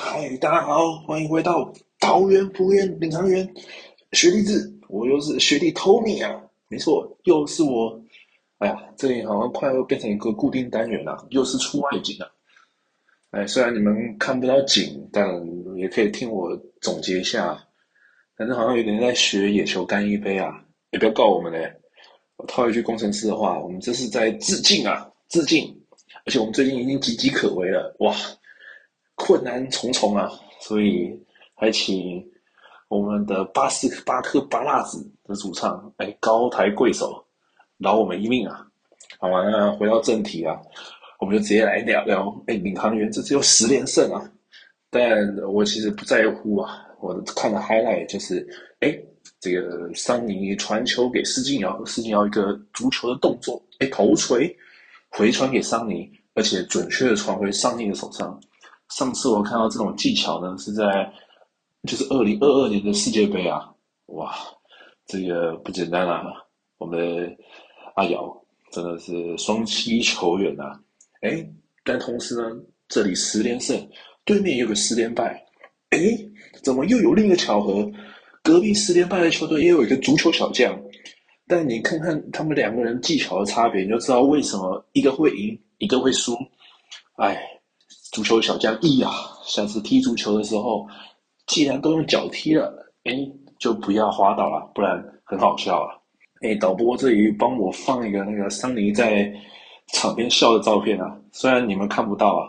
嗨，大家好，欢迎回到桃园福原领航员学弟制，我又是学弟 Tony 啊，没错，又是我。哎呀，这里好像快要变成一个固定单元了，又是出外景了。哎，虽然你们看不到景，但也可以听我总结一下。反正好像有点在学野球干一杯啊，也不要告我们嘞。我套一句工程师的话，我们这是在致敬啊，致敬。而且我们最近已经岌岌可危了，哇，困难重重啊！所以还请我们的巴斯巴克巴辣子的主唱，哎，高抬贵手，饶我们一命啊！好吧，那回到正题啊，我们就直接来聊聊，哎，领航员这只有十连胜啊，但我其实不在乎啊，我看的 highlight 就是，哎，这个桑尼传球给施晋尧，施晋尧一个足球的动作，哎，头锤回传给桑尼。而且准确的传回桑尼的手上。上次我看到这种技巧呢，是在就是二零二二年的世界杯啊，哇，这个不简单啊！我们阿瑶真的是双栖球员啊，哎，但同时呢，这里十连胜，对面有个十连败，哎，怎么又有另一个巧合？隔壁十连败的球队也有一个足球小将，但你看看他们两个人技巧的差别，你就知道为什么一个会赢。一个会输，哎，足球小将一啊！下次踢足球的时候，既然都用脚踢了，哎，就不要滑倒了，不然很好笑啊！哎，导播这里帮我放一个那个桑尼在场边笑的照片啊，虽然你们看不到啊，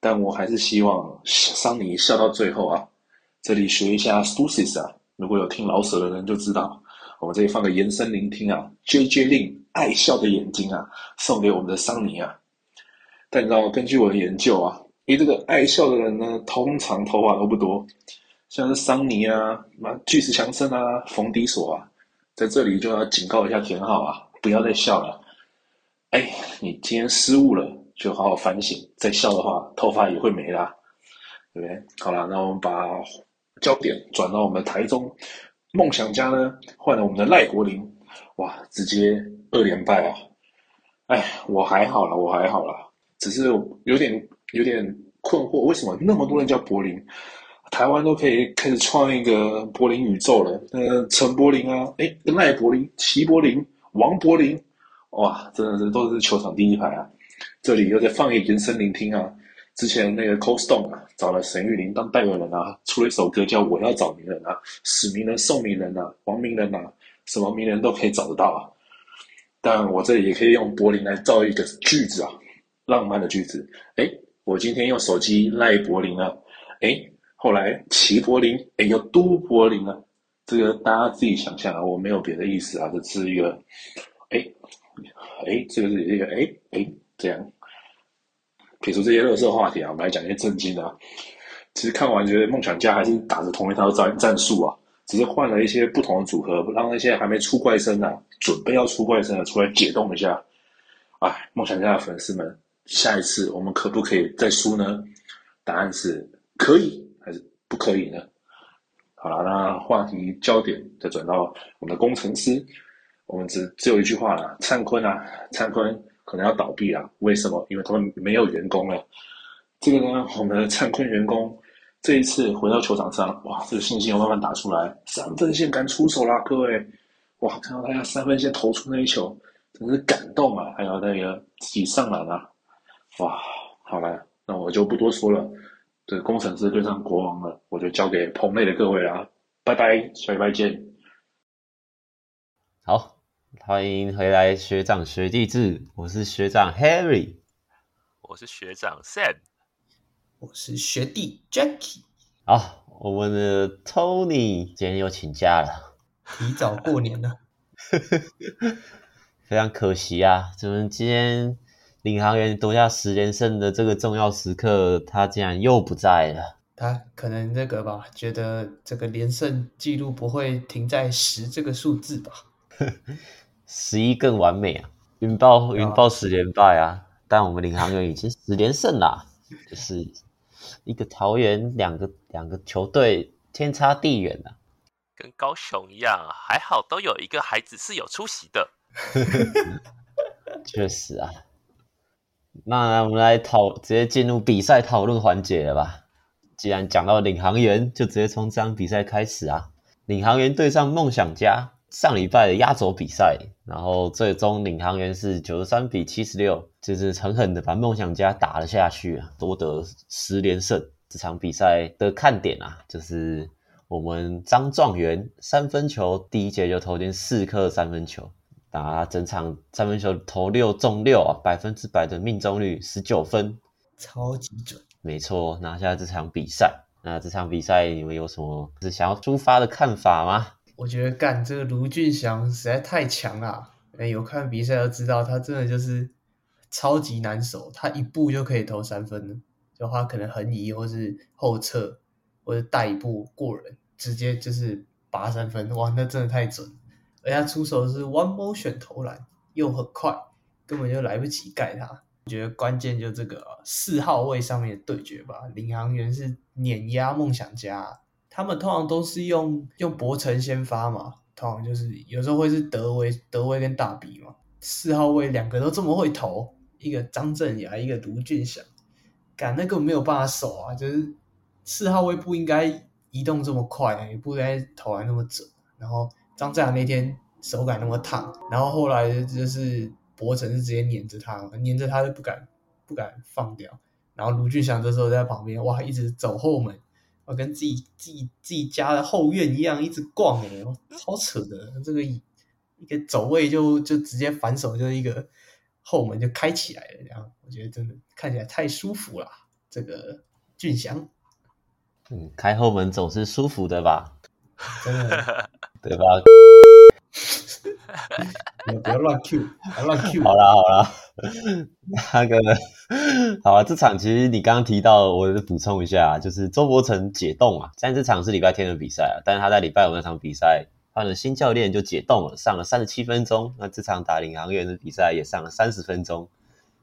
但我还是希望桑尼笑到最后啊！这里学一下 Stussy 啊，如果有听老舍的人就知道，我们这里放个延伸聆听啊，JJ 令爱笑的眼睛啊，送给我们的桑尼啊！但你知道吗，根据我的研究啊，因为这个爱笑的人呢，通常头发都不多，像是桑尼啊、什么巨石强森啊、冯迪索啊，在这里就要警告一下田浩啊，不要再笑了。哎，你今天失误了，就好好反省，再笑的话，头发也会没啦，对不对？好了，那我们把焦点转到我们的台中梦想家呢，换了我们的赖国林，哇，直接二连败啊！哎，我还好了，我还好了。只是有点有点困惑，为什么那么多人叫柏林？台湾都可以开始创一个柏林宇宙了。呃，陈柏林啊，哎，赖柏林、齐柏林、王柏林，哇，真的是都是球场第一排啊！这里又在放一个延伸聆听啊。之前那个 Cold Stone 啊，找了沈玉林当代言人啊，出了一首歌叫《我要找名人》啊，史名人、宋名人啊，王名人啊，什么名人都可以找得到啊。但我这里也可以用柏林来造一个句子啊。浪漫的句子，哎，我今天用手机赖柏林了，哎，后来齐柏林，哎，又都柏林了，这个大家自己想象啊，我没有别的意思啊，这是一个，哎，哎，这个是一个，哎，哎，这样，撇除这些热色话题啊，我们来讲一些正经的啊。其实看完觉得梦想家还是打着同一套战战术啊，只是换了一些不同的组合，让那些还没出怪声的、准备要出怪声的出来解冻一下。哎，梦想家的粉丝们。下一次我们可不可以再输呢？答案是可以还是不可以呢？好了，那话题焦点再转到我们的工程师，我们只只有一句话了：灿坤啊，灿坤可能要倒闭了。为什么？因为他们没有员工了。这个呢，我们的灿坤员工这一次回到球场上，哇，这个信心又慢慢打出来，三分线敢出手啦，各位！哇，看到他要三分线投出那一球，真是感动啊！还有那个自己上篮啊。哇，好了，那我就不多说了。这个工程师对上国王了，我就交给棚内的各位啦。拜拜，下礼拜见。好，欢迎回来，学长学弟制。我是学长 Harry，我是学长 Sam，我是学弟 Jackie。好，我们的 Tony 今天又请假了，提早过年了，非常可惜啊，怎么今天。领航员夺下十连胜的这个重要时刻，他竟然又不在了。他可能那个吧，觉得这个连胜记录不会停在十这个数字吧？十一更完美啊！云豹云豹十连败啊，但我们领航员已经十连胜啦，就是一个桃园，两个两个球队天差地远啊，跟高雄一样，还好都有一个孩子是有出息的。确实啊。那我们来讨，直接进入比赛讨论环节了吧？既然讲到领航员，就直接从这场比赛开始啊。领航员对上梦想家，上礼拜的压轴比赛，然后最终领航员是九十三比七十六，就是狠狠的把梦想家打了下去啊，夺得十连胜。这场比赛的看点啊，就是我们张状元三分球第一节就投进四颗三分球，打整场三分球投六中六啊，百分之百的命中率，十九分。超级准，没错，拿下这场比赛。那这场比赛你们有什么是想要出发的看法吗？我觉得干这个卢俊祥实在太强了。哎，有看比赛都知道，他真的就是超级难守，他一步就可以投三分的，就他可能横移或是后撤或者带一步过人，直接就是拔三分。哇，那真的太准。而他出手是 one motion 投篮，又很快，根本就来不及盖他。我觉得关键就这个四号位上面的对决吧，领航员是碾压梦想家，他们通常都是用用博成先发嘛，通常就是有时候会是德威、德威跟大比嘛，四号位两个都这么会投，一个张镇雅，一个卢俊祥，干那个没有办法守啊，就是四号位不应该移动这么快，也不应该投篮那么准，然后张镇阳那天手感那么烫，然后后来就是。博成是直接黏着他，黏着他就不敢不敢放掉。然后卢俊祥这时候在旁边，哇，一直走后门，哇，跟自己自己自己家的后院一样，一直逛哎，超扯的。这个一个走位就就直接反手，就是一个后门就开起来了。这样我觉得真的看起来太舒服了。这个俊祥，嗯，开后门总是舒服的吧？真的，对吧？你 不要乱 Q，不要乱 Q。好啦好啦，那个好啊，这场其实你刚刚提到，我补充一下，就是周伯成解冻啊。虽然这场是礼拜天的比赛啊，但是他在礼拜五那场比赛换了新教练就解冻了，上了三十七分钟。那这场打领航员的比赛也上了三十分钟。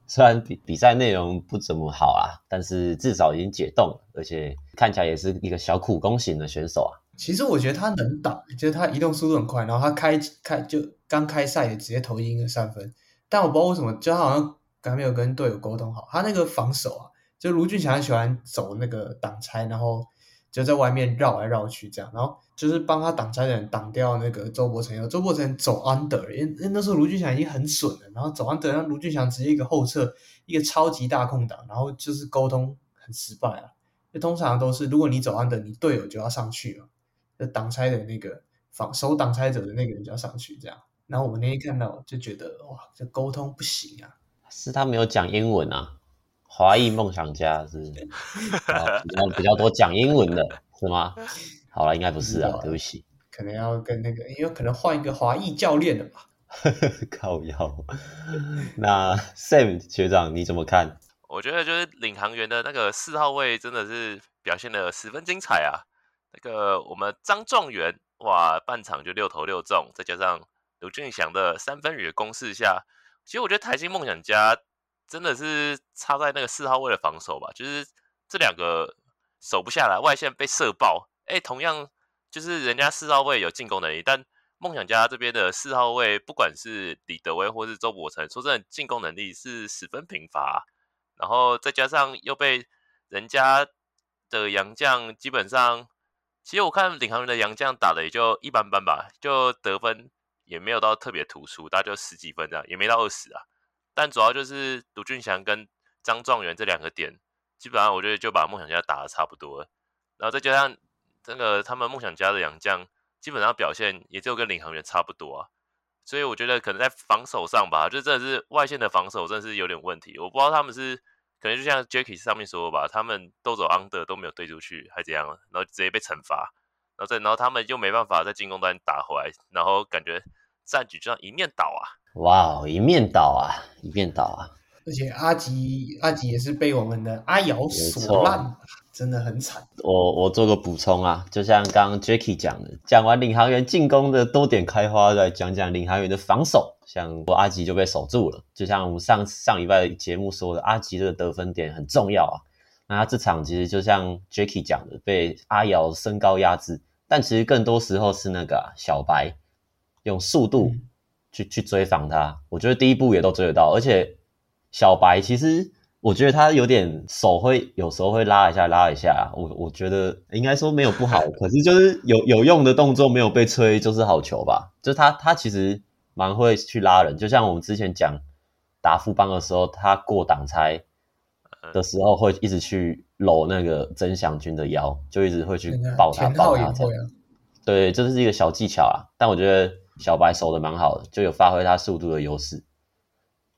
虽然比比赛内容不怎么好啊，但是至少已经解冻了，而且看起来也是一个小苦工型的选手啊。其实我觉得他能打，就是他移动速度很快，然后他开开就刚开赛也直接投进一个三分，但我不知道为什么，就他好像还没有跟队友沟通好。他那个防守啊，就卢峻翔很喜欢走那个挡拆，然后就在外面绕来绕去这样，然后就是帮他挡拆的人挡掉那个周伯成，周伯成走 under，因为那时候卢俊祥已经很损了，然后走 under，让卢俊祥直接一个后撤，一个超级大空档，然后就是沟通很失败啊。就通常都是如果你走 under，你队友就要上去了。挡拆的那个防守挡拆者的那个人就要上去，这样。然后我们那天看到就觉得哇，这沟通不行啊！是他没有讲英文啊？华裔梦想家是 比较比较多讲英文的是吗？好了，应该不是啊，对不起。可能要跟那个，因为可能换一个华裔教练了吧？靠腰。那 Sam 学长你怎么看？我觉得就是领航员的那个四号位真的是表现得十分精彩啊。那个我们张状元哇，半场就六投六中，再加上卢俊祥的三分雨的攻势下，其实我觉得台新梦想家真的是差在那个四号位的防守吧，就是这两个守不下来，外线被射爆。哎，同样就是人家四号位有进攻能力，但梦想家这边的四号位，不管是李德威或是周伯成，说真的进攻能力是十分贫乏，然后再加上又被人家的洋将基本上。其实我看领航员的杨将打的也就一般般吧，就得分也没有到特别突出，大概就十几分这样，也没到二十啊。但主要就是卢俊祥跟张状元这两个点，基本上我觉得就把梦想家打的差不多了。然后再加上这个他们梦想家的杨将，基本上表现也就跟领航员差不多啊。所以我觉得可能在防守上吧，就真的是外线的防守真的是有点问题。我不知道他们是。可能就像 Jacky 上面说的吧，他们都走 under 都没有对出去，还怎样，然后直接被惩罚，然后再然后他们又没办法在进攻端打回来，然后感觉战局就像一面倒啊！哇，一面倒啊，一面倒啊！而且阿吉阿吉也是被我们的阿瑶锁烂。真的很惨。我我做个补充啊，就像刚刚 Jacky 讲的，讲完领航员进攻的多点开花，再讲讲领航员的防守。像我阿吉就被守住了，就像我们上上礼拜的节目说的，阿吉这个得分点很重要啊。那他这场其实就像 Jacky 讲的，被阿瑶身高压制，但其实更多时候是那个、啊、小白用速度去去追防他。我觉得第一步也都追得到，而且小白其实我觉得他有点手会有时候会拉一下拉一下，我我觉得应该说没有不好，可是就是有有用的动作没有被吹就是好球吧。就他他其实蛮会去拉人，就像我们之前讲打富邦的时候，他过挡拆的时候会一直去搂那个曾祥军的腰，就一直会去抱他抱他。对，这是一个小技巧啊，但我觉得小白守的蛮好的，就有发挥他速度的优势。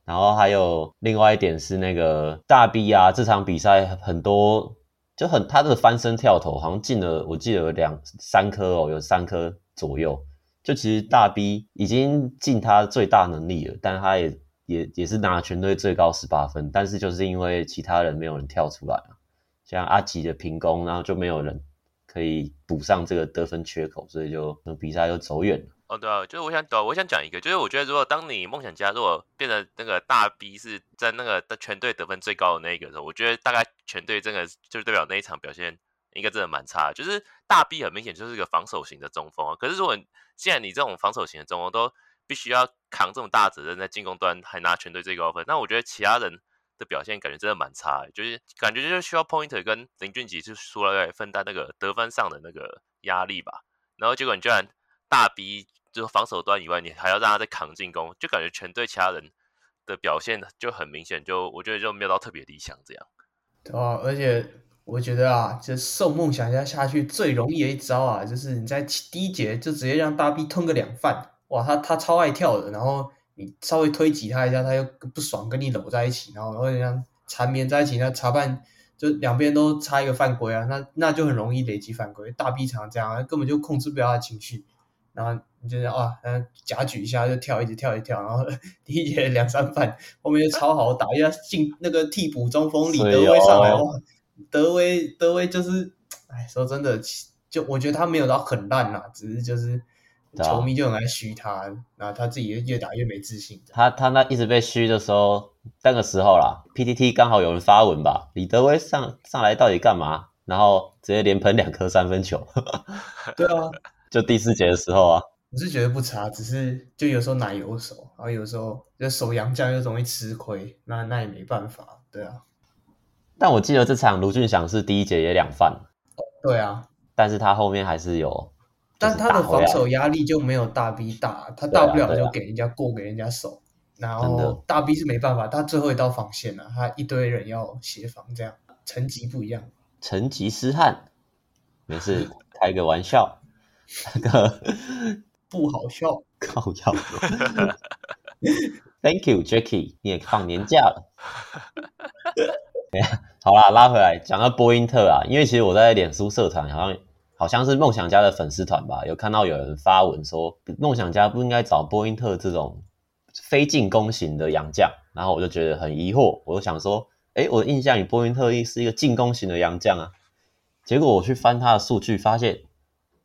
然后还有另外一点是那个大 B 啊，这场比赛很多就很他的翻身跳投好像进了，我记得有两三颗哦，有三颗左右。就其实大 B 已经尽他最大能力了，但他也也也是拿全队最高十八分，但是就是因为其他人没有人跳出来啊，像阿吉的平攻，然后就没有人可以补上这个得分缺口，所以就比赛就走远了。哦，对啊，就是我想，对，我想讲一个，就是我觉得，如果当你梦想家如果变成那个大 B 是在那个全队得分最高的那一个的时候，我觉得大概全队真的就是代表那一场表现应该真的蛮差。就是大 B 很明显就是一个防守型的中锋啊，可是如果既然你这种防守型的中锋都必须要扛这么大责任，在进攻端还拿全队最高分，那我觉得其他人的表现感觉真的蛮差的，就是感觉就是需要 Pointer 跟林俊杰就出来分担那个得分上的那个压力吧。然后结果你居然大 B。就是防守端以外，你还要让他再扛进攻，就感觉全队其他人的表现就很明显，就我觉得就没有到特别理想这样。对啊，而且我觉得啊，就送梦想家下去最容易的一招啊，就是你在第一节就直接让大 B 吞个两犯，哇，他他超爱跳的，然后你稍微推挤他一下，他又不爽跟你搂在一起，然后然后这样缠绵在一起，那裁判就两边都插一个犯规啊，那那就很容易累积犯规。大 B 常这样，根本就控制不了他的情绪。然后你就是啊，嗯，夹举一下就跳，一直跳一跳，然后 第一节两三犯，后面就超好打，一下进那个替补中锋李德威上来，哦、哇，德威德威就是，哎，说真的，就我觉得他没有到很烂啦，只是就是球迷就很爱嘘他，啊、然后他自己越打越没自信。他他那一直被嘘的时候，那个时候啦，PTT 刚好有人发文吧，李德威上上来到底干嘛？然后直接连喷两颗三分球。对啊。就第四节的时候啊，我是觉得不差，只是就有时候奶油手，然后有时候就手洋将又容易吃亏，那那也没办法，对啊。但我记得这场卢俊祥是第一节也两犯，对啊，但是他后面还是有，但他的防守压力就没有大 B 大，他大不了就给人家过给人家守，然后大 B 是没办法，他最后一道防线了，他一堆人要协防，这样层级不一样，成吉思汗，没事，开个玩笑。那 个 不好笑，搞笑。Thank you, Jackie，你也放年假了。好啦，拉回来讲到波因特啊，因为其实我在脸书社团好像好像是梦想家的粉丝团吧，有看到有人发文说梦想家不应该找波因特这种非进攻型的洋将，然后我就觉得很疑惑，我就想说，诶，我的印象里波因特是一个进攻型的洋将啊，结果我去翻他的数据，发现。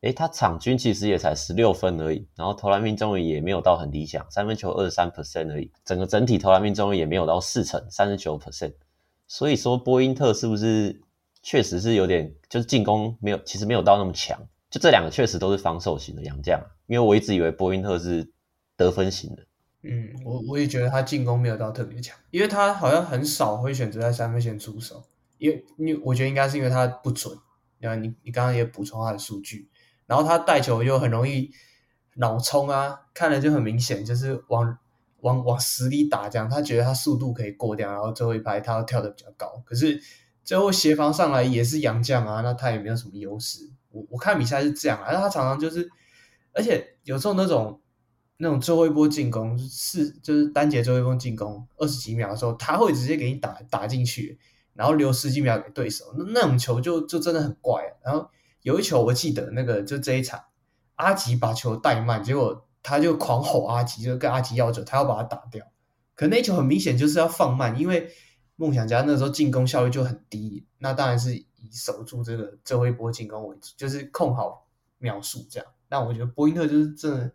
诶，他场均其实也才十六分而已，然后投篮命中率也没有到很理想，三分球二十三 percent 而已，整个整体投篮命中率也没有到四成，三十九 percent。所以说波因特是不是确实是有点，就是进攻没有，其实没有到那么强。就这两个确实都是防守型的洋将，因为我一直以为波因特是得分型的。嗯，我我也觉得他进攻没有到特别强，因为他好像很少会选择在三分线出手，因为因为我觉得应该是因为他不准。然后你你刚刚也补充他的数据。然后他带球又很容易脑冲啊，看了就很明显，就是往往往死里打这样。他觉得他速度可以过掉，然后最后一排他要跳得比较高。可是最后协防上来也是洋将啊，那他也没有什么优势。我我看比赛是这样啊，他常常就是，而且有时候那种那种最后一波进攻是就是单节最后一波进攻二十几秒的时候，他会直接给你打打进去，然后留十几秒给对手。那那种球就就真的很怪，然后。有一球我记得那个就这一场，阿吉把球带慢，结果他就狂吼阿吉，就跟阿吉要球他要把他打掉。可那球很明显就是要放慢，因为梦想家那时候进攻效率就很低，那当然是以守住这个最后一波进攻为主，就是控好秒数这样。那我觉得波因特就是真的，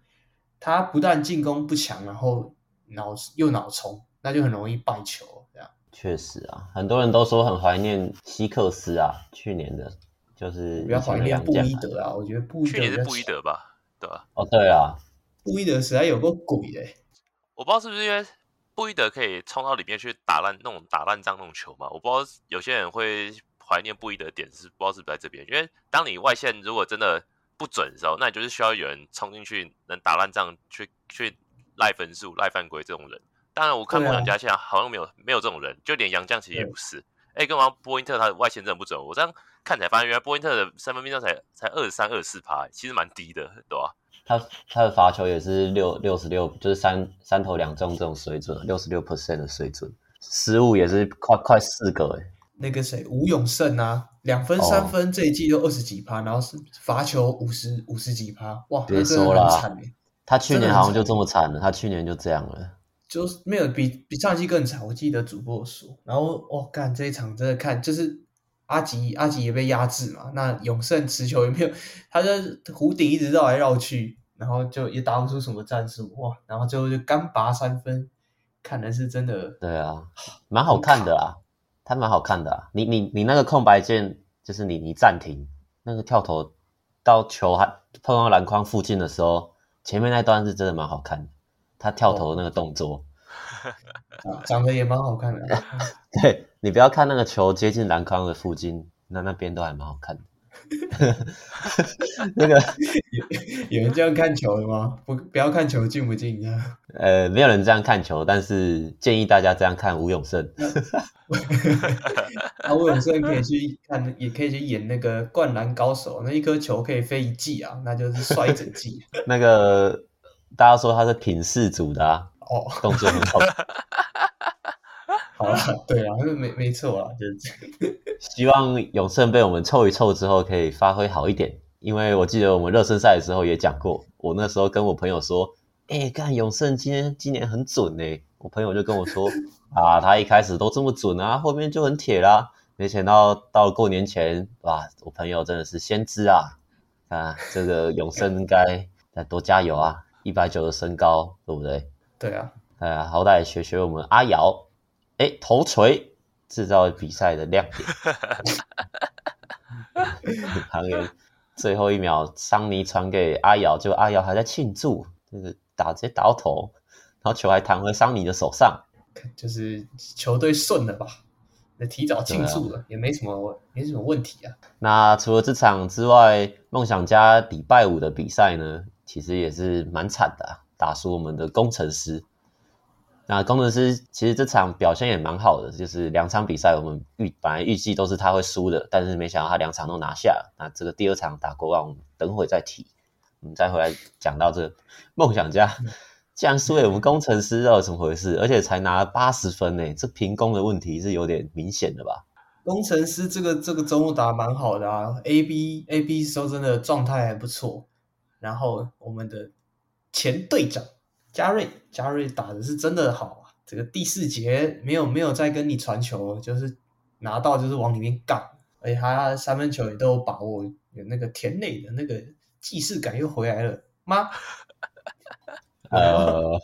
他不但进攻不强，然后脑又脑冲，那就很容易败球这样。确实啊，很多人都说很怀念希克斯啊，去年的。就是比较怀念布伊德啊，我觉得布伊德去年是布伊德吧，对吧？哦，对啊，布伊德实在有个鬼的。我不知道是不是因为布伊德可以冲到里面去打烂那种打烂仗那种球嘛？我不知道有些人会怀念布伊德点是不知道是不是在这边，因为当你外线如果真的不准的时候，那你就是需要有人冲进去能打烂仗去去赖分数赖犯规这种人。当然我看梦想家现在好像没有、没有这种人，就连杨将其实也不是。哎，跟王波因特他的外线真的不准，我这样看起来发现原来波因特的三分命中才才二三二四趴，其实蛮低的，对吧？他他的罚球也是六六十六，就是三三投两中这种水准，六十六 percent 的水准，失误也是快快四个哎。那个谁吴永胜啊，两分三分这一季都二十几趴，然后是罚球五十五十几趴，哇，别说了，他去年好像就这么惨了，他去年就这样了，就是没有比比上一季更惨。我记得主播说，然后我干、哦、这一场真的看就是。阿吉阿吉也被压制嘛，那永胜持球也没有，他在弧顶一直绕来绕去，然后就也打不出什么战术哇，然后最后就干拔三分，看来是真的。对啊，蛮好看的啊，他蛮好看的啊。你你你那个空白键，就是你你暂停那个跳投到球还碰到篮筐附近的时候，前面那段是真的蛮好看的，他跳投的那个动作。啊、长得也蛮好看的，对，你不要看那个球接近篮筐的附近，那那边都还蛮好看的。那个有有人这样看球的吗？不，不要看球进不进啊。呃，没有人这样看球，但是建议大家这样看吴永胜。啊吴永胜可以去看，也可以去演那个灌篮高手，那一颗球可以飞一季啊，那就是帅一整季。那个大家说他是品势组的啊。哦，动作很好。好了，对啊，没没错啊，就是。希望永胜被我们凑一凑之后可以发挥好一点，因为我记得我们热身赛的时候也讲过，我那时候跟我朋友说，哎、欸，看永胜今天今年很准哎，我朋友就跟我说，啊，他一开始都这么准啊，后面就很铁啦，没想到到过年前，哇，我朋友真的是先知啊，啊，这个永胜应该再多加油啊，一百九的身高，对不对？对啊，呃，好歹学学我们阿瑶，哎，头锤制造比赛的亮点。航员最后一秒，桑尼传给阿瑶，结果阿瑶还在庆祝，就是打直接打到头，然后球还弹回桑尼的手上，就是球队顺了吧？那提早庆祝了，啊、也没什么没什么问题啊。那除了这场之外，梦想家礼拜五的比赛呢，其实也是蛮惨的、啊。打输我们的攻城狮，那工程师其实这场表现也蛮好的，就是两场比赛我们预本来预计都是他会输的，但是没想到他两场都拿下。那这个第二场打国王，我们等会再提，我们再回来讲到这梦想家，既然输给我们工程师，到底怎么回事？而且才拿了八十分呢，这平攻的问题是有点明显的吧？工程师这个这个周末打蛮好的啊，A B A B 时候真的状态还不错，然后我们的。前队长加瑞，加瑞打的是真的好啊！这个第四节没有没有再跟你传球，就是拿到就是往里面干，而且他三分球也都有把握，有那个田磊的那个既视感又回来了吗？呃，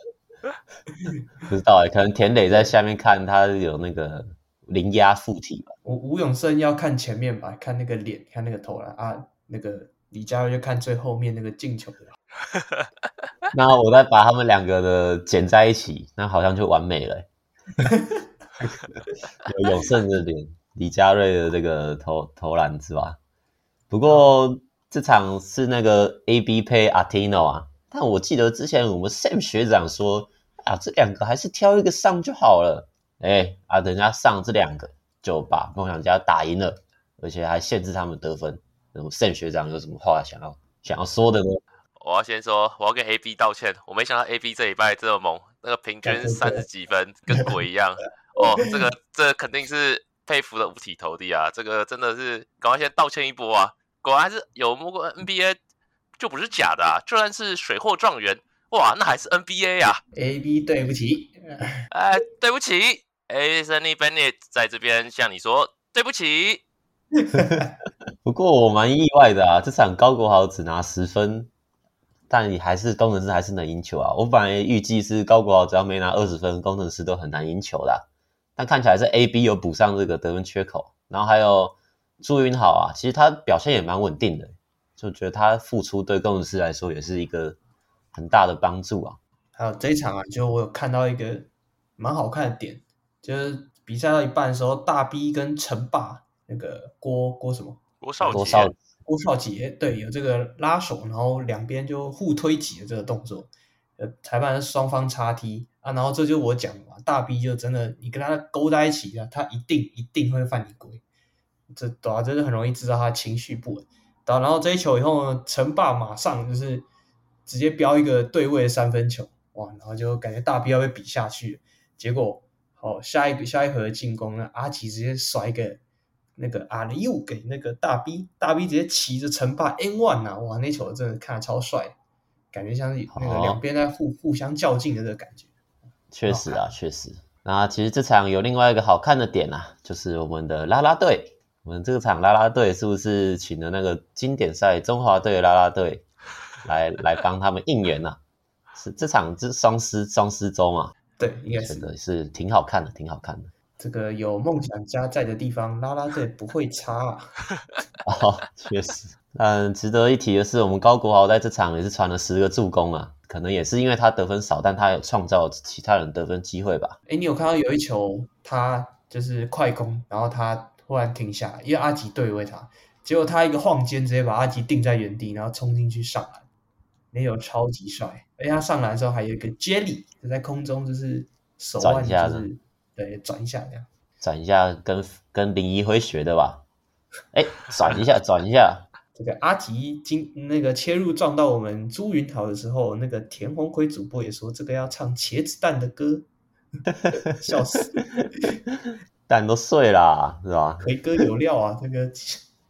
不知道哎，可能田磊在下面看他有那个灵压附体吧。吴吴永胜要看前面吧，看那个脸，看那个投篮啊，那个李佳瑞就看最后面那个进球的。那我再把他们两个的剪在一起，那好像就完美了。有永胜的脸，李佳瑞的这个投投篮是吧？不过这场是那个 AB 配 Artino 啊，但我记得之前我们 Sam 学长说啊，这两个还是挑一个上就好了。哎啊，等下上这两个就把梦想家打赢了，而且还限制他们得分。那么 Sam 学长有什么话想要想要说的呢？我要先说，我要跟 AB 道歉。我没想到 AB 这礼拜这么猛，那个平均三十几分，跟鬼一样。哦，这个这个、肯定是佩服的五体投地啊！这个真的是赶快先道歉一波啊！果然还是有摸过 NBA，就不是假的啊！就算是水货状元，哇，那还是 NBA 啊！AB 对不起，哎，对不起，Anthony Bennett 在这边向你说对不起。不过我蛮意外的啊，这场高国豪只拿十分。但你还是工程师还是能赢球啊！我本来预计是高国豪只要没拿二十分，工程师都很难赢球啦。但看起来是 AB 有补上这个得分缺口，然后还有朱云豪啊，其实他表现也蛮稳定的，就觉得他付出对工程师来说也是一个很大的帮助啊。还有这一场啊，就我有看到一个蛮好看的点，就是比赛到一半的时候，大 B 跟陈霸那个郭郭什么郭少郭少郭少杰，对，有这个拉手，然后两边就互推挤的这个动作，呃，裁判双方插踢啊，然后这就我讲嘛，大 B 就真的你跟他勾在一起了，他一定一定会犯你规，这对啊，这就很容易知道他情绪不稳。然后这一球以后呢，陈霸马上就是直接飙一个对位三分球，哇！然后就感觉大 B 要被比下去，结果好下一个下一回合进攻呢，阿吉直接甩一个那个阿里又给那个大 B，大 B 直接骑着陈霸 N one 啊，哇！那球真的看着超帅，感觉像是那个两边在互互相较劲的这个感觉。确实啊，确实。那其实这场有另外一个好看的点啊，就是我们的啦啦队。我们这个场啦啦队是不是请了那个经典赛中华队啦啦队来来帮他们应援呢、啊？是这场是双狮双狮周嘛？对，应该是真的是挺好看的，挺好看的。这个有梦想家在的地方，拉拉队不会差啊。哦，确实。嗯，值得一提的是，我们高国豪在这场也是传了十个助攻啊，可能也是因为他得分少，但他有创造其他人得分机会吧？哎，你有看到有一球，他就是快攻，然后他。突然停下来，因为阿吉对位他，结果他一个晃肩，直接把阿吉定在原地，然后冲进去上篮，没有超级帅。而且他上篮的时候还有一个 jelly，就在空中就是手腕就是对转一下这样，转一下跟跟林一辉学的吧？哎，转一下 转一下。这个阿吉今那个切入撞到我们朱云桃的时候，那个田鸿辉主播也说这个要唱茄子蛋的歌，笑死。蛋都碎啦，是吧？魁哥有料啊，这个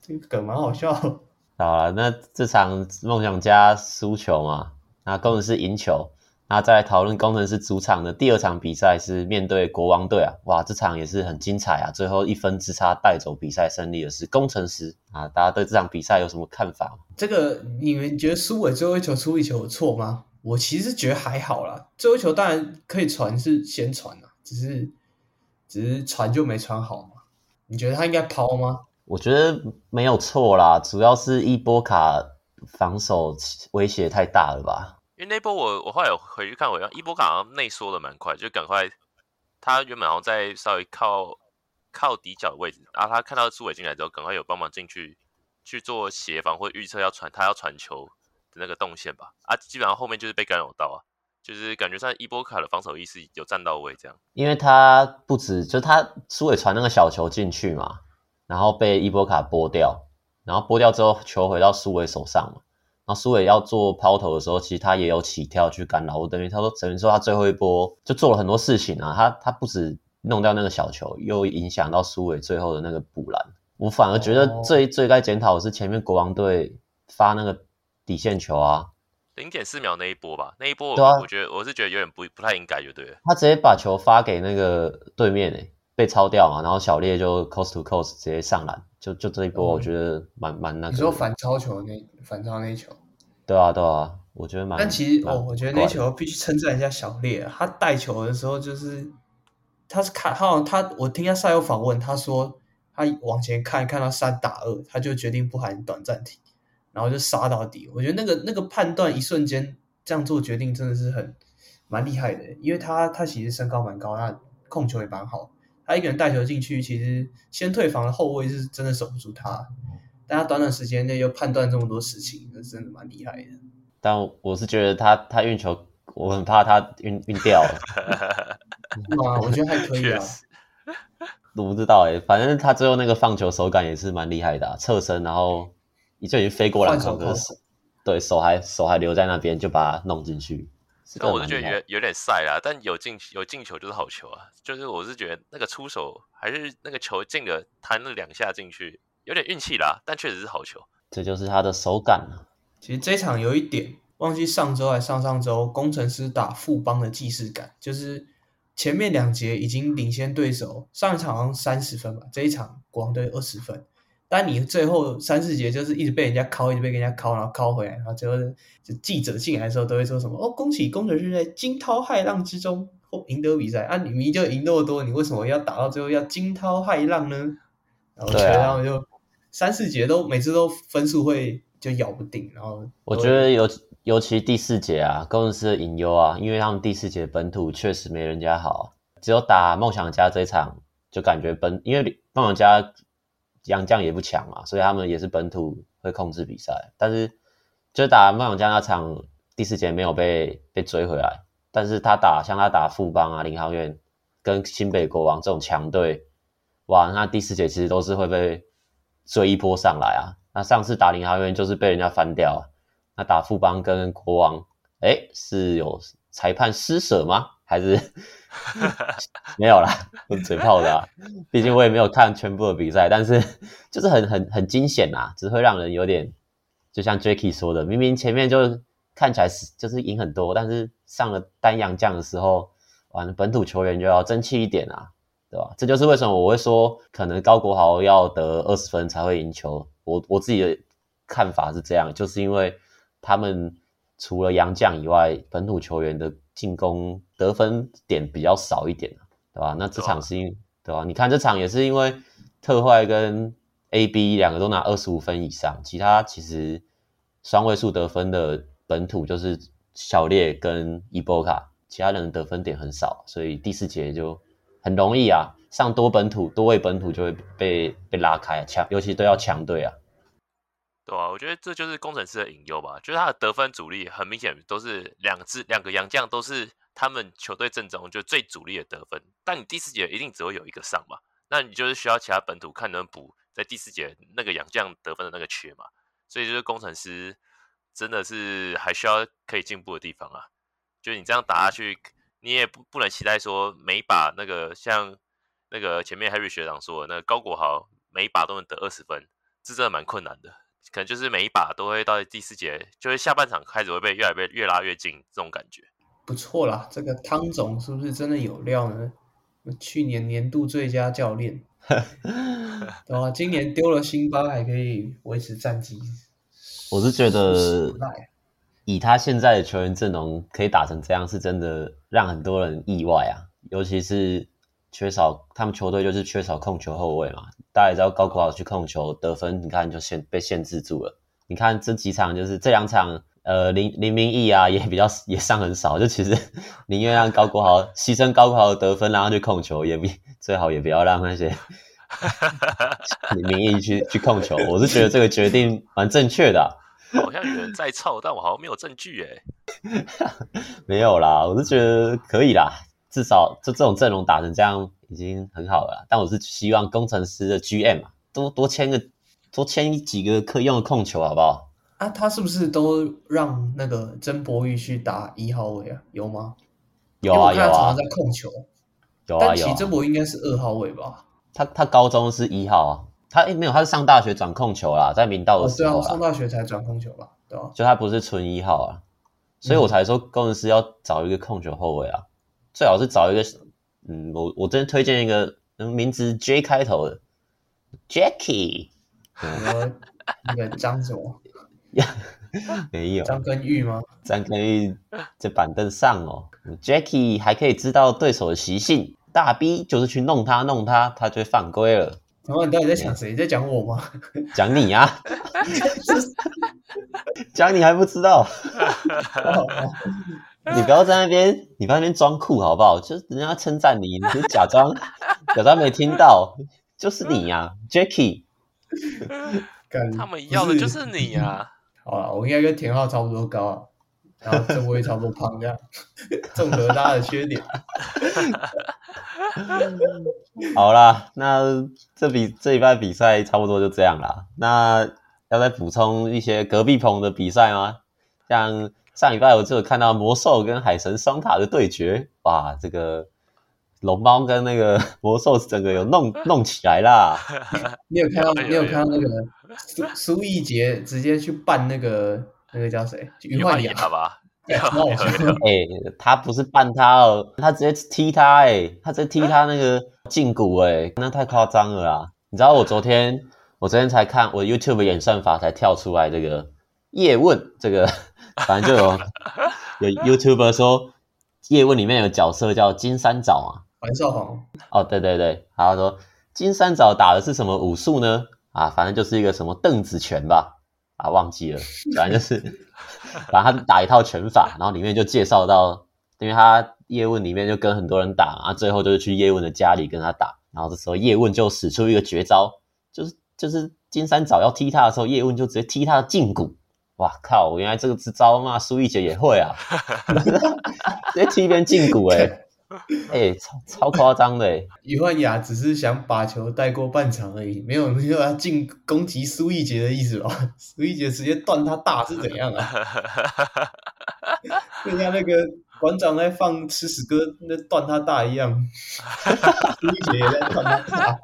这个梗蛮好笑。好了，那这场梦想家输球嘛，那工程师赢球，那再来讨论工程师主场的第二场比赛是面对国王队啊，哇，这场也是很精彩啊，最后一分之差带走比赛胜利的是工程师啊，大家对这场比赛有什么看法？这个你们觉得苏伟最后一球出一球有错吗？我其实觉得还好啦，最后一球当然可以传是先传啊，只是。只是传就没传好嘛？你觉得他应该抛吗？我觉得没有错啦，主要是伊波卡防守威胁太大了吧？因为那波我我后来有回去看，我伊波卡好像内缩的蛮快，就赶快他原本好像在稍微靠靠底角的位置，然后他看到苏伟进来之后，赶快有帮忙进去去做协防或预测要传他要传球的那个动线吧。啊，基本上后面就是被干扰到啊。就是感觉上伊波卡的防守意识有站到位，这样，因为他不止就他苏伟传那个小球进去嘛，然后被伊波卡拨掉，然后拨掉之后球回到苏伟手上嘛，然后苏伟要做抛投的时候，其实他也有起跳去干扰，我等于他说等于说他最后一波就做了很多事情啊，他他不止弄掉那个小球，又影响到苏伟最后的那个补篮，我反而觉得最、哦、最该检讨的是前面国王队发那个底线球啊。零点四秒那一波吧，那一波我、啊、我觉得我是觉得有点不不太应该，就对了。他直接把球发给那个对面诶，被抄掉嘛，然后小烈就 coast to coast 直接上篮，就就这一波我觉得蛮蛮、嗯、那个。你说反超球那反超那一球？对啊对啊，我觉得蛮。但其实哦，我觉得那球必须称赞一下小烈，他带球的时候就是他是看他好像他我听他赛后访问，他说他往前看看到三打二，他就决定不喊短暂停。然后就杀到底，我觉得那个那个判断一瞬间这样做决定真的是很蛮厉害的，因为他他其实身高蛮高，他控球也蛮好，他一个人带球进去，其实先退防的后卫是真的守不住他，但他短短时间内又判断这么多事情，那真的蛮厉害的。但我是觉得他他运球，我很怕他运运掉了。是吗？我觉得还可以啊。我不知道哎，反正他最后那个放球手感也是蛮厉害的啊，侧身然后。你就已经飞过来，可是对手还手还留在那边，就把它弄进去。那我是觉得有有点晒啦，但有进有进球就是好球啊。就是我是觉得那个出手还是那个球进了，弹了两下进去，有点运气啦，但确实是好球。这就是他的手感了。其实这场有一点忘记上周还上上周，工程师打富邦的既视感，就是前面两节已经领先对手，上一场好像三十分吧，这一场国王队二十分。但你最后三四节就是一直被人家敲，一直被人家敲，然后敲回来，然后最后就记者进来的时候都会说什么哦，恭喜工程师在惊涛骇浪之中哦赢得比赛啊！你明明就赢那么多，你为什么要打到最后要惊涛骇浪呢？然后就三四节都每次都分数会就咬不定，然后我觉得尤尤其第四节啊，工程师的隐忧啊，因为他们第四节本土确实没人家好，只有打梦想家这一场，就感觉本因为梦想家杨将也不强嘛，所以他们也是本土会控制比赛。但是就打梦想家那场第四节没有被被追回来，但是他打像他打富邦啊、林航院跟新北国王这种强队，哇，那第四节其实都是会被追一波上来啊。那上次打林航院就是被人家翻掉，那打富邦跟国王，诶，是有裁判施舍吗？还是没有啦，嘴炮的啊。毕竟我也没有看全部的比赛，但是就是很很很惊险呐，只会让人有点，就像 Jacky 说的，明明前面就看起来是就是赢很多，但是上了丹阳将的时候，完了本土球员就要争气一点啊，对吧？这就是为什么我会说，可能高国豪要得二十分才会赢球。我我自己的看法是这样，就是因为他们除了杨将以外，本土球员的进攻得分点比较少一点，对吧？那这场是因为，对吧？你看这场也是因为特坏跟 AB 两个都拿二十五分以上，其他其实双位数得分的本土就是小烈跟伊波卡，其他人的得分点很少，所以第四节就很容易啊。上多本土多位本土就会被被拉开，强尤其都要强队啊，对啊，我觉得这就是工程师的隐忧吧，就是他的得分主力很明显都是两支两个洋将，都是他们球队阵中就最主力的得分，但你第四节一定只会有一个上嘛，那你就是需要其他本土看能补在第四节那个洋将得分的那个缺嘛，所以就是工程师真的是还需要可以进步的地方啊，就你这样打下去，你也不不能期待说每把那个像。那个前面 Harry 学长说的，那个高国豪每一把都能得二十分，这真的蛮困难的。可能就是每一把都会到第四节，就是下半场开始会被越来越越拉越近这种感觉。不错啦，这个汤总是不是真的有料呢？去年年度最佳教练，对吧？今年丢了辛巴还可以维持战绩。我是觉得，以他现在的球员阵容可以打成这样，是真的让很多人意外啊，尤其是。缺少他们球队就是缺少控球后卫嘛，大家也知道高国豪去控球得分，你看就限被限制住了。你看这几场就是这两场，呃林林明义啊也比较也上很少，就其实 宁愿让高国豪牺牲高国豪的得分，然后去控球，也比最好也不要让那些 林明义去去控球。我是觉得这个决定蛮正确的啊。好像有人在凑，但我好像没有证据诶。没有啦，我是觉得可以啦。至少就这种阵容打成这样已经很好了，但我是希望工程师的 GM 啊，多多签个多签几个可以用的控球，好不好？啊，他是不是都让那个曾博玉去打一号位啊？有吗？有啊有啊，常常在控球。有啊有。啊但其实曾博应该是二号位吧？他他高中是一号啊，他诶没有，他是上大学转控球啦，在明道的时候、哦、对啊，上大学才转控球吧？对啊，就他不是纯一号啊，所以我才说工程师要找一个控球后卫啊。最好是找一个，嗯，我我真推荐一个名字 J 开头的 Jacky，那个张什么？没有张根玉吗？张根玉在板凳上哦，Jacky 还可以知道对手的习性，大 B 就是去弄他弄他，他就会犯规了。然后你到底在想谁？在讲我吗？讲你啊！讲你还不知道？你不要在那边，你不要在那边装酷好不好？就是人家称赞你，你就假装 假装没听到，就是你呀、啊、，Jacky。他们要的就是你呀、啊。好了，我应该跟田浩差不多高、啊，然后郑威差不多胖，这样综合他的缺点。好啦，那这比这一半比赛差不多就这样啦。那要再补充一些隔壁棚的比赛吗？像。上礼拜我就有看到魔兽跟海神双塔的对决，哇，这个龙猫跟那个 魔兽整个有弄 弄起来啦。你有看到？你有看到那个苏苏奕杰直接去扮那个那个叫谁？余焕雅吧？哎、欸，他不是扮他哦，他直接踢他、欸，哎，他直接踢他那个胫骨、欸，哎，那太夸张了啦！你知道我昨天我昨天才看我 YouTube 演算法才跳出来这个叶问这个。反正就有有 YouTuber 说叶问里面有角色叫金三角嘛，黄少皇哦，对对对，他说金三角打的是什么武术呢？啊，反正就是一个什么邓子拳吧，啊，忘记了，反正就是，反正他打一套拳法，然后里面就介绍到，因为他叶问里面就跟很多人打，啊，最后就是去叶问的家里跟他打，然后这时候叶问就使出一个绝招，就是就是金三早要踢他的时候，叶问就直接踢他的胫骨。哇靠！原来这个支招嘛，苏奕杰也会啊，直接踢一边禁骨哎、欸。哎、欸，超超夸张的哎！余焕雅只是想把球带过半场而已，没有没有要进攻击苏奕杰的意思吧？苏奕杰直接断他大是怎样啊？就像那个馆长在放吃屎哥那断他大一样，苏奕杰也在断他大，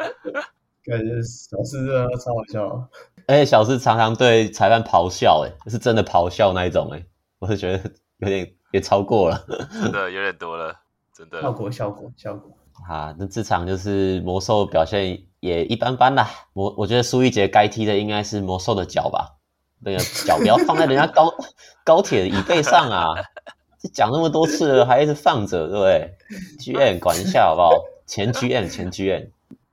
感觉小四真的超好笑。而且小四常常对裁判咆哮，哎，是真的咆哮那一种，哎，我是觉得有点也超过了，真的有点多了。真的效果效果效果啊！那这场就是魔兽表现也一般般啦。魔，我觉得苏一杰该踢的应该是魔兽的脚吧？那个脚不要放在人家高 高铁的椅背上啊！这讲那么多次了，还一直放着，对不对？GM 管一下好不好？前 GM 前 GM。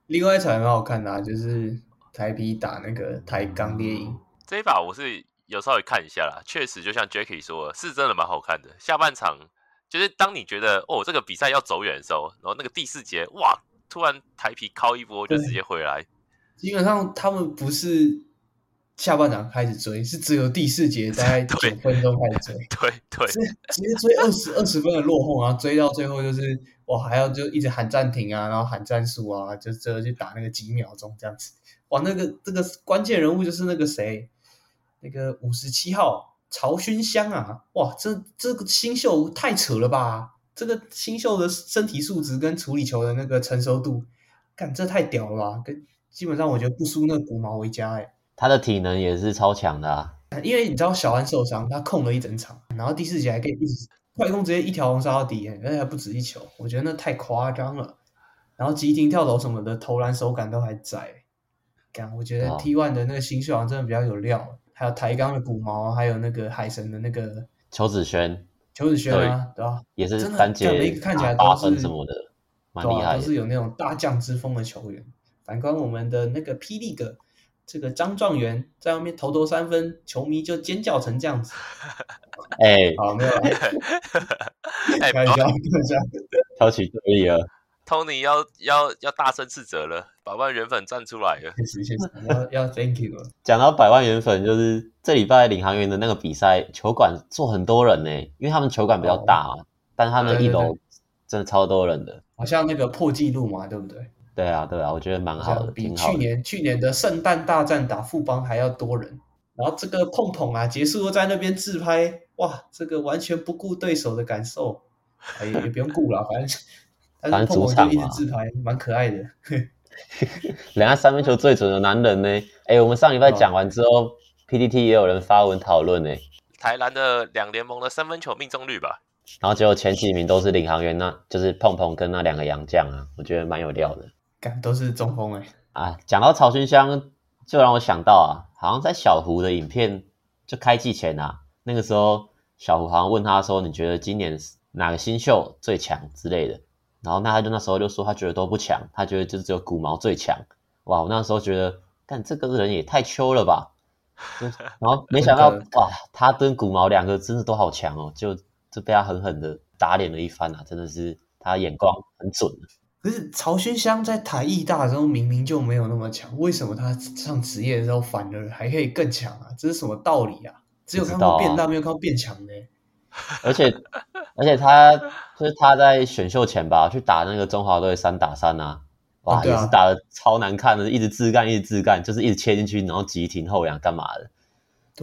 另外一场很好看的啊，就是台啤打那个台钢猎鹰这一把，我是有稍微看一下啦。确实，就像 Jacky 说的，是真的蛮好看的。下半场。就是当你觉得哦，这个比赛要走远的时候，然后那个第四节哇，突然台啤靠一波就直接回来。基本上他们不是下半场开始追，是只有第四节大概 九分钟开始追，对 对，直接直接追二十二十分的落后，然后追到最后就是哇，还要就一直喊暂停啊，然后喊战术啊，就最后去打那个几秒钟这样子。哇，那个这个关键人物就是那个谁，那个五十七号。曹勋香啊，哇，这这个新秀太扯了吧！这个新秀的身体素质跟处理球的那个成熟度，干这太屌了吧！跟基本上我觉得不输那个古毛维加哎。他的体能也是超强的啊，因为你知道小安受伤，他控了一整场，然后第四节还可以一直快攻，直接一条龙杀到底，而且还不止一球，我觉得那太夸张了。然后急停跳投什么的，投篮手感都还在。干，我觉得 T One 的那个新秀好像真的比较有料。还有台钢的古毛，还有那个海神的那个邱子轩，邱子轩啊，对吧？也是三节看起来都是什么的，蛮厉害，都是有那种大将之风的球员。反观我们的那个霹雳哥，这个张状元在外面投投三分，球迷就尖叫成这样子。哎，好，没有了，开玩笑，开玩笑，挑起对立了。Tony 要要要大声斥责了，百万元粉站出来了，要要 Thank you 了。讲到百万元粉，就是这礼拜领航员的那个比赛，球馆坐很多人呢，因为他们球馆比较大啊，哦、但他们一楼真的超多人的，好像那个破纪录嘛，对不对？对啊对啊，我觉得蛮好的，比去年去年的圣诞大战打富邦还要多人。然后这个碰碰啊，结束后在那边自拍，哇，这个完全不顾对手的感受，哎也不用顾了，反正。反正主场嘛，蛮可爱的。人家三分球最准的男人呢？哎、欸，我们上礼拜讲完之后、哦、，PTT 也有人发文讨论呢。台篮的两联盟的三分球命中率吧。然后结果前几名都是领航员，那就是碰碰跟那两个洋将啊，我觉得蛮有料的。感都是中锋哎。啊，讲到曹勋香，就让我想到啊，好像在小胡的影片就开季前啊，那个时候小胡好像问他说：“你觉得今年哪个新秀最强之类的？”然后那他就那时候就说他觉得都不强，他觉得就只有古毛最强。哇，我那时候觉得，干这个人也太秋了吧。然后没想到 哇，他跟古毛两个真的都好强哦，就就被他狠狠的打脸了一番啊！真的是他眼光很准。可是曹勋香在台艺大的时候明明就没有那么强，为什么他上职业的时候反而还可以更强啊？这是什么道理啊？只有看到变大，没有看到变强呢。而且而且他就是他在选秀前吧，去打那个中华队三打三啊，哇，哦啊、也是打的超难看的，一直自干，一直自干，就是一直切进去，然后急停后仰干嘛的。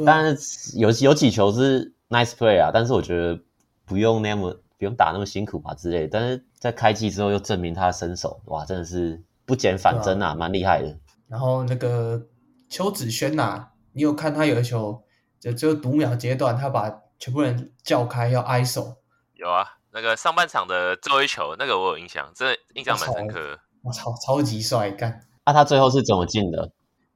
但是有有几球是 nice play 啊，但是我觉得不用那么不用打那么辛苦吧之类的。但是在开季之后又证明他的身手，哇，真的是不减反增啊，蛮厉害的。然后那个邱子轩呐、啊，你有看他有一球，就就读秒阶段，他把。全部人叫开要挨手有啊，那个上半场的最后一球，那个我有印象，真的印象蛮深刻。我操，超级帅，干！那、啊、他最后是怎么进的？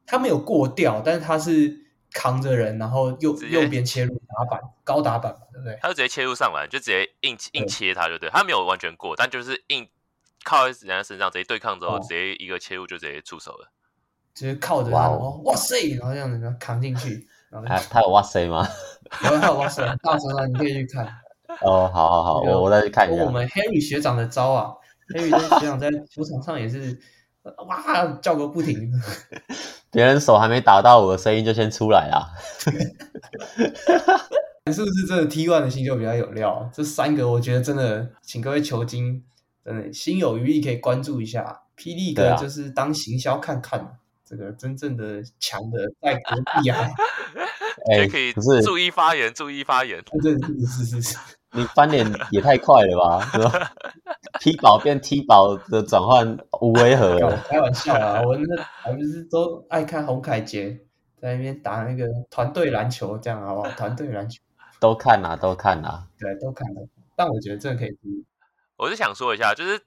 他没有过掉，但是他是扛着人，然后右右边切入打板，高打板嘛，对不对？他就直接切入上篮，就直接硬硬切他，就对。他没有完全过，但就是硬靠在人家身上直接对抗之后，哦、直接一个切入就直接出手了，就是靠着他，哇，哦、哇塞，然后这样子扛进去。他他有哇塞吗？有 他有哇塞，大声啊！你可以去看。哦，好好好，我我再去看一下。我们 Harry 学长的招啊，Harry 学长在球场上也是哇叫个不停。别人手还没打到，我的声音就先出来了。是不是真的 T1 的新秀比较有料？这三个我觉得真的，请各位球精真的心有余力可以关注一下。霹雳哥就是当行销看看，啊、这个真正的强的在隔壁啊。也可以注意发言，注意发言。对是是是，你翻脸也太快了吧？是吧？T 宝变踢宝的转换无违和。开玩笑啊，我那还不是都爱看洪凯杰在那边打那个团队篮球，这样好不好？团队篮球都看啊，都看啊，对，都看了。但我觉得这个可以。我是想说一下，就是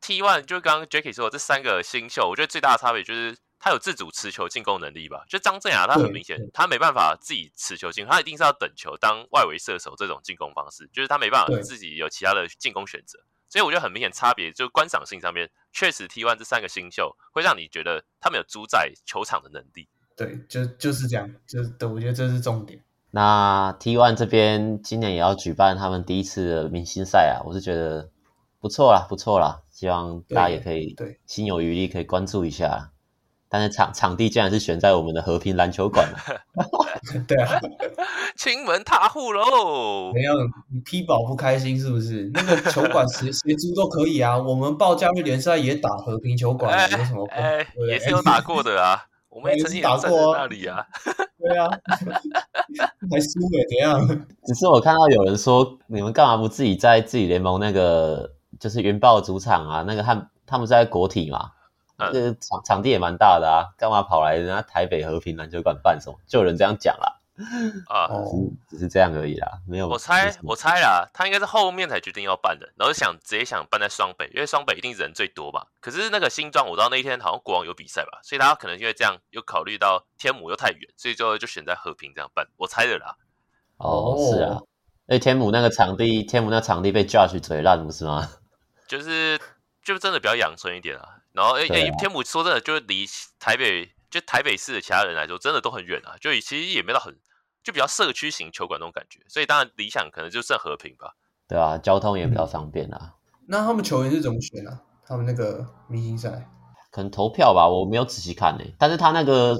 T one 就刚刚 Jacky 说的这三个新秀，我觉得最大的差别就是。他有自主持球进攻能力吧？就张镇雅，他很明显，他没办法自己持球进，他一定是要等球当外围射手这种进攻方式，就是他没办法自己有其他的进攻选择。所以我觉得很明显差别，就观赏性上面，确实 T1 这三个新秀会让你觉得他们有主宰球场的能力。对，就就是这样，就是对，我觉得这是重点。那 T1 这边今年也要举办他们第一次的明星赛啊，我是觉得不错啦，不错啦，希望大家也可以对心有余力可以关注一下。但是场场地竟然是选在我们的和平篮球馆 对啊，亲门踏户喽！没有你批宝不开心是不是？那个球馆谁 谁租都可以啊。我们报教育联赛也打和平球馆，有什么？哎，也是有打过的啊。我们也曾经打过那里啊。对啊，还输了怎样？只是我看到有人说，你们干嘛不自己在自己联盟那个就是云豹主场啊？那个他他们是在国体嘛？这个场场地也蛮大的啊，干嘛跑来人家台北和平篮球馆办什么？就有人这样讲啦。啊，只是这样而已啦，没有。我猜我猜啦，他应该是后面才决定要办的，然后想直接想办在双北，因为双北一定人最多嘛。可是那个新庄，我知道那一天好像国王有比赛吧，所以他可能因为这样又考虑到天母又太远，所以就就选在和平这样办。我猜的啦。哦，是啊，哎，天母那个场地，天母那场地被锤烂不是吗？就是就真的比较养生一点啊。然后，哎、欸、哎，啊、天母说真的，就是离台北，就台北市的其他人来说，真的都很远啊。就其实也没到很，就比较社区型球馆那种感觉。所以当然理想可能就剩和平吧。对啊，交通也比较方便啊。嗯、那他们球员是怎么选的、啊？他们那个明星赛？可能投票吧，我没有仔细看呢、欸。但是他那个，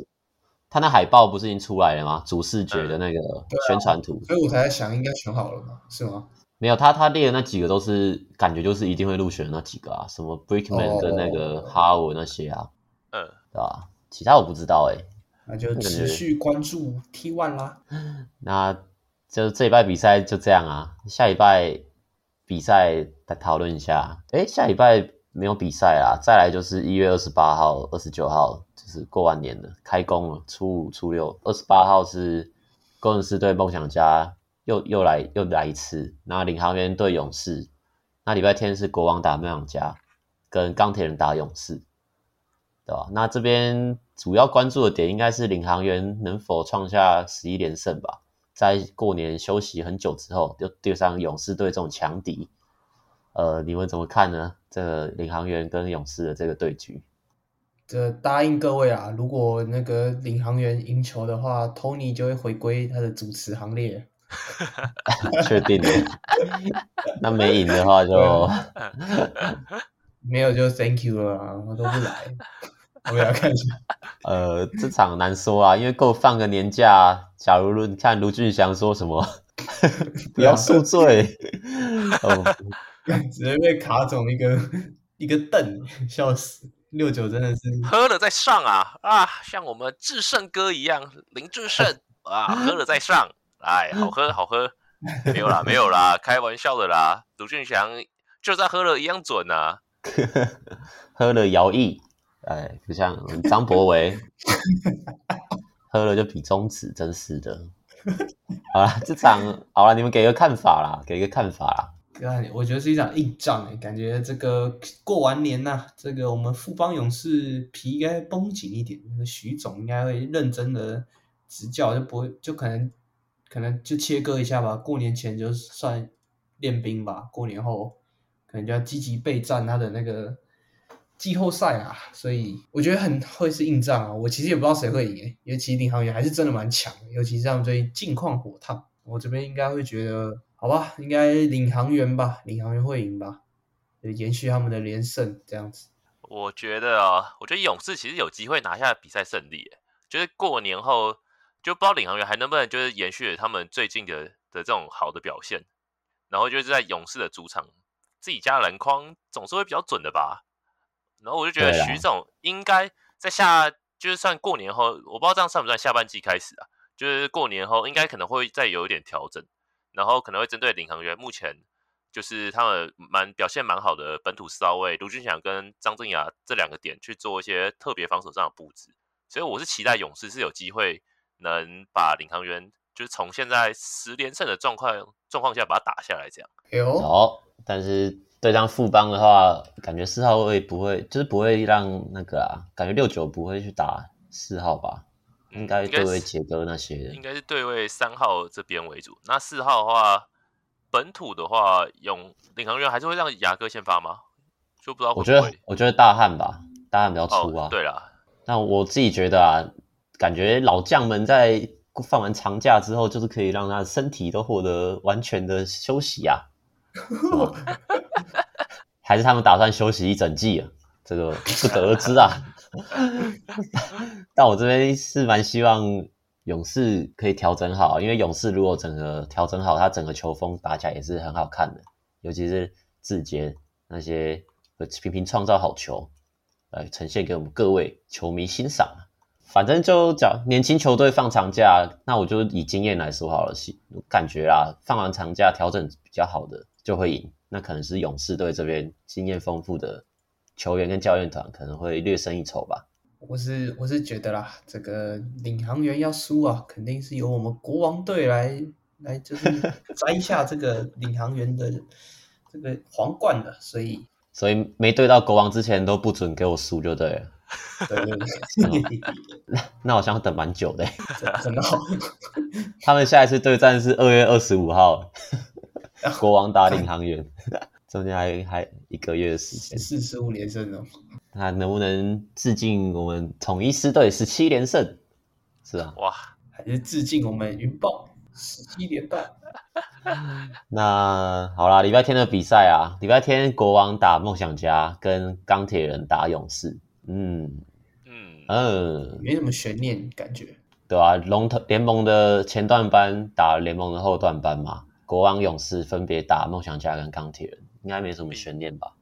他那海报不是已经出来了吗？主视觉的那个宣传图、嗯啊，所以我才在想，应该选好了吗？是吗？没有，他他列的那几个都是感觉就是一定会入选的那几个啊，什么 Brickman 跟那个哈尔那些啊，嗯、oh.，对吧？其他我不知道哎、欸，那就持续关注 T One 啦。那就这礼拜比赛就这样啊，下礼拜比赛再讨论一下。哎，下礼拜没有比赛啦，再来就是一月二十八号、二十九号，就是过完年了，开工了，初五、初六。二十八号是工程师对梦想家。又又来又来一次，那领航员对勇士，那礼拜天是国王打梦想家，跟钢铁人打勇士，对吧？那这边主要关注的点应该是领航员能否创下十一连胜吧，在过年休息很久之后，又对上勇士队这种强敌，呃，你们怎么看呢？这个领航员跟勇士的这个对局？这答应各位啊，如果那个领航员赢球的话，Tony 就会回归他的主持行列。确定的，那没赢的话就没有就 Thank you 了，我都不来。我们来看一下，呃，这场难说啊，因为够放个年假。假如论看卢俊祥说什么，不要宿醉，哦，直接被卡总一个一个瞪，笑死。六九真的是喝了再上啊啊，像我们智胜哥一样，林智胜啊，喝了再上。哎，好喝好喝，没有啦没有啦，开玩笑的啦。卢俊祥就算喝了一样准啊，喝了摇曳，哎，不像张博维喝了就比中指，真是的。好了，这场好了，你们给个看法啦，给个看法啦。我觉得是一场硬仗哎，感觉这个过完年呐、啊，这个我们富邦勇士皮应该绷紧一点，那个许总应该会认真的执教，就不会就可能。可能就切割一下吧，过年前就算练兵吧，过年后可能就要积极备战他的那个季后赛啊，所以我觉得很会是硬仗啊。我其实也不知道谁会赢，因为其领航员还是真的蛮强的，尤其是他们最近近况火烫，我这边应该会觉得好吧，应该领航员吧，领航员会赢吧，就延续他们的连胜这样子。我觉得啊，我觉得勇士其实有机会拿下比赛胜利，就是过年后就不知道领航员还能不能就是延续他们最近的的这种好的表现，然后就是在勇士的主场自己家篮筐总是会比较准的吧。然后我就觉得徐总应该在下，就是算过年后，我不知道这样算不算下半季开始啊？就是过年后应该可能会再有一点调整，然后可能会针对领航员目前。就是他们蛮表现蛮好的本土四号位卢俊祥跟张镇雅这两个点去做一些特别防守上的布置，所以我是期待勇士是有机会能把领航员就是从现在十连胜的状况状况下把它打下来这样。有、哎哦，但是对上富邦的话，感觉四号位不会，就是不会让那个啊，感觉六九不会去打四号吧？应该对位杰哥那些的，应该是对位三号这边为主。那四号的话。本土的话，用领航员还是会让牙哥先发吗？就不知道。我觉得，我觉得大汉吧，大汉比较粗啊。哦、对啦，那我自己觉得啊，感觉老将们在放完长假之后，就是可以让他的身体都获得完全的休息啊。还是他们打算休息一整季啊？这个不得而知啊。但我这边是蛮希望。勇士可以调整好，因为勇士如果整个调整好，他整个球风打起来也是很好看的，尤其是志杰那些会频频创造好球，来呈现给我们各位球迷欣赏。反正就讲年轻球队放长假，那我就以经验来说好了，感觉啊，放完长假调整比较好的就会赢，那可能是勇士队这边经验丰富的球员跟教练团可能会略胜一筹吧。我是我是觉得啦，这个领航员要输啊，肯定是由我们国王队来来，就是摘下这个领航员的这个皇冠的，所以所以没对到国王之前都不准给我输就对了。对对对，那那好像等蛮久的，真的。他们下一次对战是二月二十五号，国王打领航员，中间还还一个月的时间，四十五连胜哦。那能不能致敬我们统一狮队十七连胜？是啊，哇，还是致敬我们云豹十七连败？那好啦，礼拜天的比赛啊，礼拜天国王打梦想家，跟钢铁人打勇士。嗯嗯嗯，没什么悬念感觉，对啊，龙头联盟的前段班打联盟的后段班嘛，国王勇士分别打梦想家跟钢铁人，应该没什么悬念吧？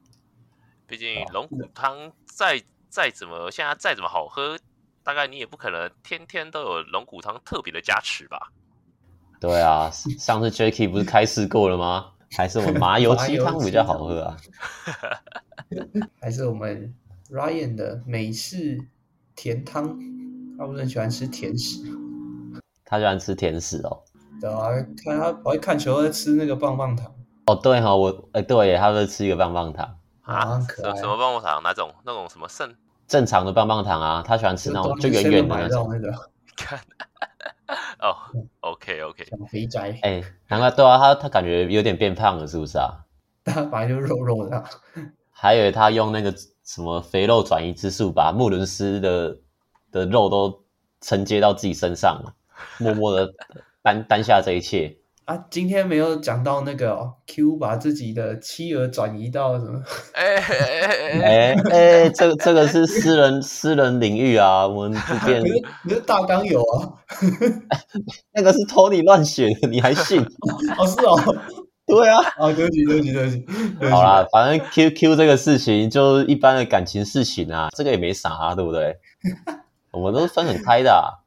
毕竟龙骨汤再再怎么现在再怎么好喝，大概你也不可能天天都有龙骨汤特别的加持吧？对啊，上次 Jacky 不是开试过了吗？还是我们麻油鸡汤比较好喝啊？还是我们 Ryan 的美式甜汤？他不是很喜欢吃甜食？他喜欢吃甜食哦。对啊，看他我一看球在吃那个棒棒糖。哦，对哈、哦，我哎对耶，他在吃一个棒棒糖。啊，什什么棒棒糖？哪种？那种什么圣？正常的棒棒糖啊，他喜欢吃那种就圆圆的 那种。那个，看，哦，OK OK。肥宅。哎、欸，难怪对啊，他他感觉有点变胖了，是不是啊？他本来就肉肉的。还以为他用那个什么肥肉转移之术，把穆伦斯的的肉都承接到自己身上了，默默的担担下这一切。啊，今天没有讲到那个、哦、Q 把自己的妻儿转移到什么？哎哎哎哎哎，这个这个是私人 私人领域啊，我们不便。你是大纲有啊，那个是 Tony 乱写的，你还信？哦，是哦，对啊。啊，对不起对不起对不起。好啦，反正 Q Q 这个事情就一般的感情事情啊，这个也没啥啊，对不对？我们都分很开的、啊。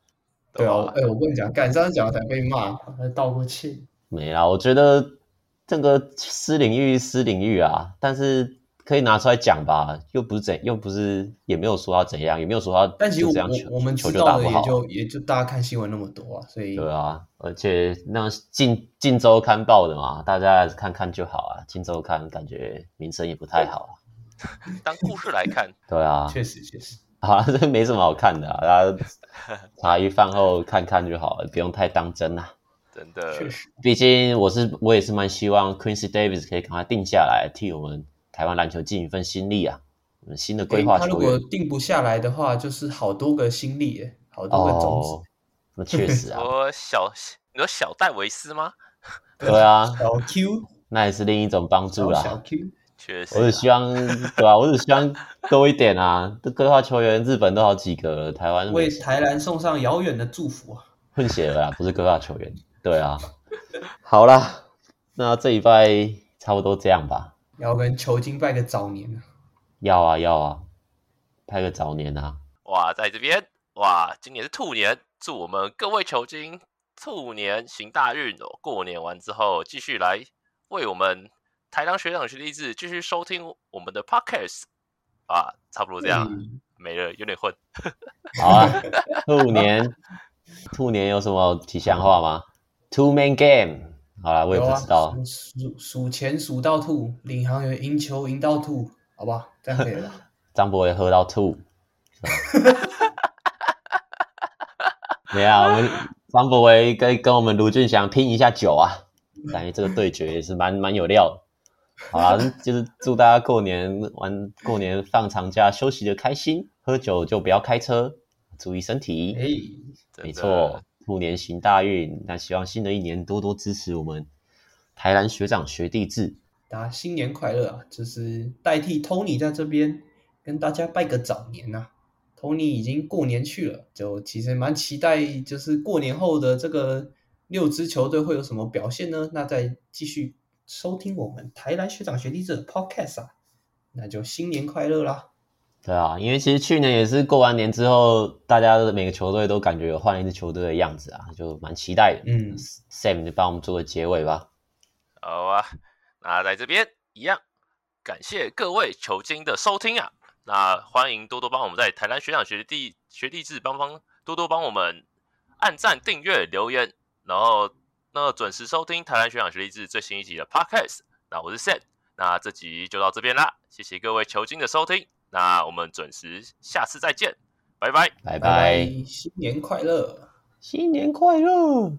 对啊，哎，我跟你讲，赶上讲才被骂，还道过歉。没啦，我觉得这个私领域私领域啊，但是可以拿出来讲吧，又不是怎，又不是也没有说他怎样，也没有说他。但其实我我们知道的也就也就大家看新闻那么多啊，所以对啊，而且那近近周刊报的嘛，大家还是看看就好啊。近周刊感觉名声也不太好啊。当故事来看，对啊，确实确实，啊，这没什么好看的啊，大家茶余饭后看看就好了，不用太当真啊。真的，确实，毕竟我是我也是蛮希望 Quincy Davis 可以赶快定下来，替我们台湾篮球尽一份心力啊！我们新的规划球员，他如果定不下来的话，就是好多个心力耶，好多个种子。那确实啊。我小，你说小戴维斯吗？对啊，小 Q，那也是另一种帮助啦。小 Q，确实、啊，我只希望，对吧、啊？我只希望多一点啊！这规划球员，日本都好几个了，台湾为台篮送上遥远的祝福啊！混血了啊，不是规划球员。对啊，好啦，那这一拜差不多这样吧。要跟球经拜个早年啊！要啊要啊，拜个早年啊！哇，在这边哇，今年是兔年，祝我们各位球经兔年行大运哦！过年完之后，继续来为我们台当学长学弟制，继续收听我们的 podcast 啊，差不多这样，嗯、没了，有点混。好啊，兔年，兔年有什么吉祥话吗？Two man game，好啦，我也不知道。数数钱数到吐，领航员赢球赢到吐，好吧，这样可以了。张博伟喝到吐。没啊，我们张博维跟跟我们卢俊祥拼一下酒啊，感觉这个对决也是蛮蛮有料的。好啦，就是祝大家过年玩过年放长假休息的开心，喝酒就不要开车，注意身体。哎，没错，兔年行大运。那希望新的一年多多支持我们台南学长学弟制，大家新年快乐啊！就是代替 Tony 在这边跟大家拜个早年啊。Tony 已经过年去了，就其实蛮期待，就是过年后的这个六支球队会有什么表现呢？那再继续收听我们台南学长学弟制的 Podcast 啊，那就新年快乐啦！对啊，因为其实去年也是过完年之后，大家的每个球队都感觉有换一支球队的样子啊，就蛮期待的。嗯，Sam 就帮我们做个结尾吧。好啊，那在这边一样，感谢各位球精的收听啊。那欢迎多多帮我们在台南学长学弟学弟制帮帮多多帮我们按赞订阅留言，然后那准时收听台南学长学弟制最新一集的 Podcast。那我是 Sam，那这集就到这边啦，谢谢各位球精的收听，那我们准时下次再见，拜拜，拜拜，新年快乐，新年快乐。